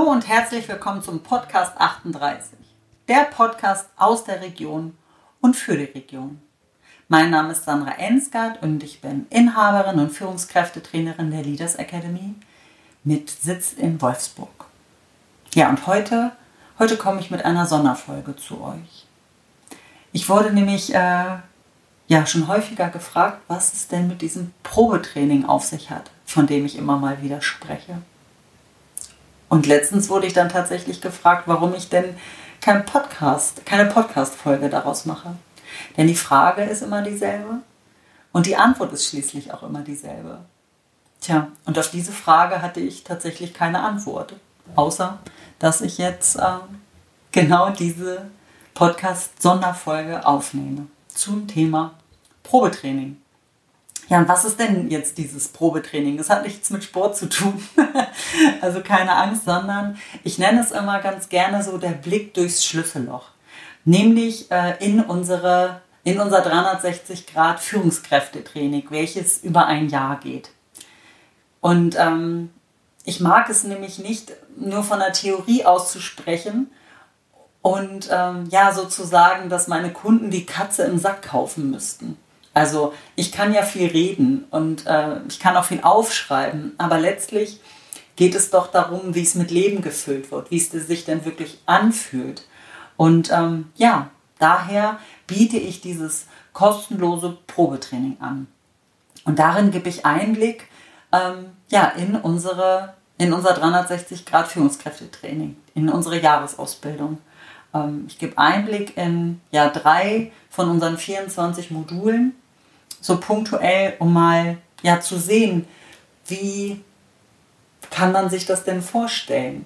Hallo und herzlich willkommen zum Podcast 38, der Podcast aus der Region und für die Region. Mein Name ist Sandra Ensgard und ich bin Inhaberin und Führungskräftetrainerin der Leaders Academy mit Sitz in Wolfsburg. Ja, und heute, heute komme ich mit einer Sonderfolge zu euch. Ich wurde nämlich äh, ja schon häufiger gefragt, was es denn mit diesem Probetraining auf sich hat, von dem ich immer mal wieder spreche. Und letztens wurde ich dann tatsächlich gefragt, warum ich denn kein Podcast, keine Podcast-Folge daraus mache. Denn die Frage ist immer dieselbe und die Antwort ist schließlich auch immer dieselbe. Tja, und auf diese Frage hatte ich tatsächlich keine Antwort. Außer, dass ich jetzt äh, genau diese Podcast-Sonderfolge aufnehme zum Thema Probetraining. Ja, und was ist denn jetzt dieses Probetraining? Das hat nichts mit Sport zu tun. also keine Angst, sondern ich nenne es immer ganz gerne so der Blick durchs Schlüsselloch. Nämlich äh, in unsere in unser 360 Grad Führungskräftetraining, welches über ein Jahr geht. Und ähm, ich mag es nämlich nicht nur von der Theorie auszusprechen und ähm, ja sozusagen, dass meine Kunden die Katze im Sack kaufen müssten. Also ich kann ja viel reden und äh, ich kann auch viel aufschreiben, aber letztlich geht es doch darum, wie es mit Leben gefüllt wird, wie es sich denn wirklich anfühlt. Und ähm, ja, daher biete ich dieses kostenlose Probetraining an. Und darin gebe ich Einblick ähm, ja, in, unsere, in unser 360 Grad Führungskräftetraining, in unsere Jahresausbildung. Ähm, ich gebe Einblick in ja, drei von unseren 24 Modulen so punktuell, um mal ja zu sehen, wie kann man sich das denn vorstellen?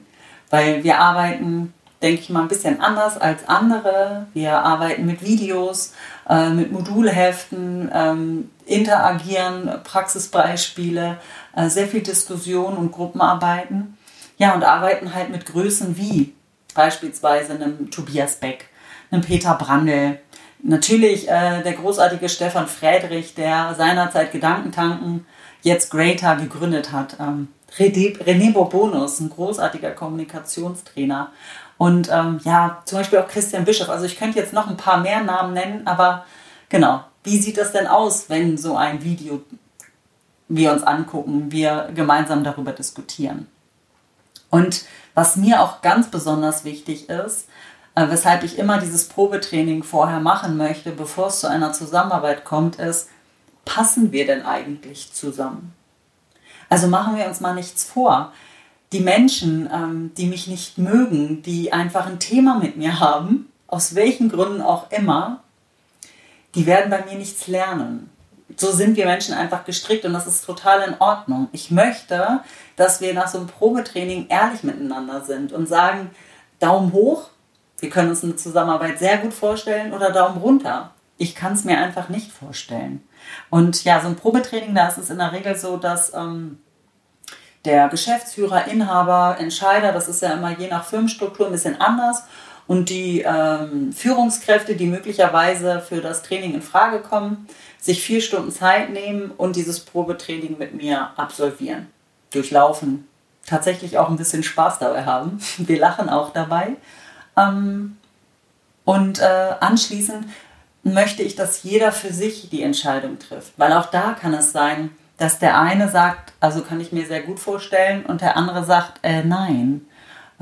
Weil wir arbeiten, denke ich mal, ein bisschen anders als andere. Wir arbeiten mit Videos, äh, mit Modulheften, ähm, interagieren, Praxisbeispiele, äh, sehr viel Diskussion und Gruppenarbeiten. Ja, und arbeiten halt mit Größen wie beispielsweise einem Tobias Beck, einem Peter Brandl, Natürlich äh, der großartige Stefan Friedrich, der seinerzeit Gedankentanken, jetzt Greater gegründet hat. Ähm, René Bourbonus, ein großartiger Kommunikationstrainer. Und ähm, ja, zum Beispiel auch Christian Bischof. Also ich könnte jetzt noch ein paar mehr Namen nennen, aber genau, wie sieht das denn aus, wenn so ein Video wir uns angucken, wir gemeinsam darüber diskutieren? Und was mir auch ganz besonders wichtig ist, äh, weshalb ich immer dieses Probetraining vorher machen möchte, bevor es zu einer Zusammenarbeit kommt, ist, passen wir denn eigentlich zusammen? Also machen wir uns mal nichts vor. Die Menschen, ähm, die mich nicht mögen, die einfach ein Thema mit mir haben, aus welchen Gründen auch immer, die werden bei mir nichts lernen. So sind wir Menschen einfach gestrickt und das ist total in Ordnung. Ich möchte, dass wir nach so einem Probetraining ehrlich miteinander sind und sagen, Daumen hoch, wir können uns eine Zusammenarbeit sehr gut vorstellen oder Daumen runter. Ich kann es mir einfach nicht vorstellen. Und ja, so ein Probetraining, da ist es in der Regel so, dass ähm, der Geschäftsführer, Inhaber, Entscheider, das ist ja immer je nach Firmenstruktur ein bisschen anders. Und die ähm, Führungskräfte, die möglicherweise für das Training in Frage kommen, sich vier Stunden Zeit nehmen und dieses Probetraining mit mir absolvieren, durchlaufen. Tatsächlich auch ein bisschen Spaß dabei haben. Wir lachen auch dabei. Ähm, und äh, anschließend möchte ich, dass jeder für sich die Entscheidung trifft. Weil auch da kann es sein, dass der eine sagt, also kann ich mir sehr gut vorstellen, und der andere sagt, äh, nein.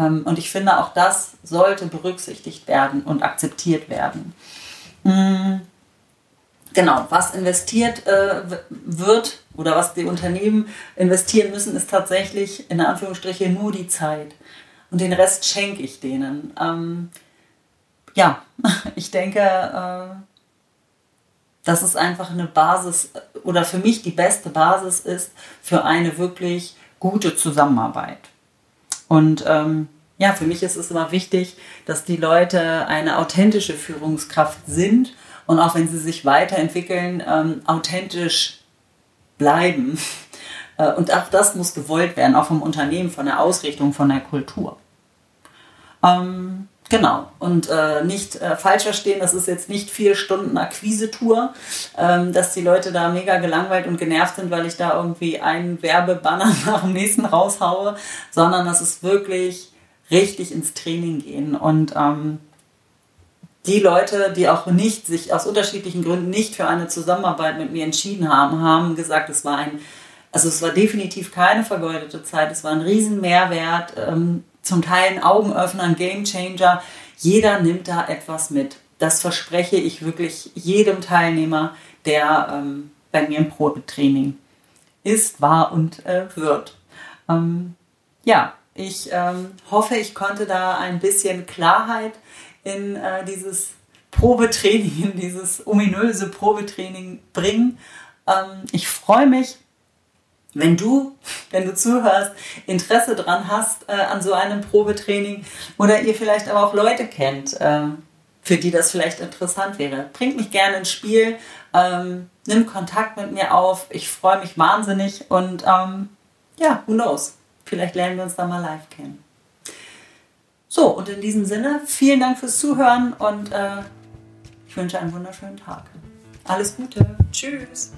Ähm, und ich finde, auch das sollte berücksichtigt werden und akzeptiert werden. Mhm. Genau, was investiert äh, wird oder was die Unternehmen investieren müssen, ist tatsächlich in Anführungsstrichen nur die Zeit und den Rest schenke ich denen. Ähm, ja, ich denke, äh, dass es einfach eine Basis oder für mich die beste Basis ist für eine wirklich gute Zusammenarbeit. Und ähm, ja, für mich ist es immer wichtig, dass die Leute eine authentische Führungskraft sind und auch wenn sie sich weiterentwickeln, ähm, authentisch bleiben. Äh, und auch das muss gewollt werden, auch vom Unternehmen, von der Ausrichtung, von der Kultur. Ähm, genau. Und äh, nicht äh, falsch verstehen, das ist jetzt nicht vier Stunden Akquise-Tour, ähm, dass die Leute da mega gelangweilt und genervt sind, weil ich da irgendwie einen Werbebanner nach dem nächsten raushaue, sondern das ist wirklich richtig ins Training gehen. Und ähm, die Leute, die auch nicht sich aus unterschiedlichen Gründen nicht für eine Zusammenarbeit mit mir entschieden haben, haben gesagt, es war ein, also es war definitiv keine vergeudete Zeit, es war ein riesen Mehrwert, ähm, zum Teil ein Augenöffner, ein Gamechanger. Jeder nimmt da etwas mit. Das verspreche ich wirklich jedem Teilnehmer, der ähm, bei mir im Probetraining ist, war und äh, wird. Ähm, ja, ich ähm, hoffe, ich konnte da ein bisschen Klarheit in äh, dieses Probetraining, in dieses ominöse Probetraining bringen. Ähm, ich freue mich, wenn du, wenn du zuhörst, Interesse dran hast äh, an so einem Probetraining oder ihr vielleicht aber auch Leute kennt, äh, für die das vielleicht interessant wäre. Bringt mich gerne ins Spiel, ähm, nimm Kontakt mit mir auf. Ich freue mich wahnsinnig und ähm, ja, who knows? Vielleicht lernen wir uns da mal live kennen. So, und in diesem Sinne, vielen Dank fürs Zuhören und äh, ich wünsche einen wunderschönen Tag. Alles Gute. Tschüss.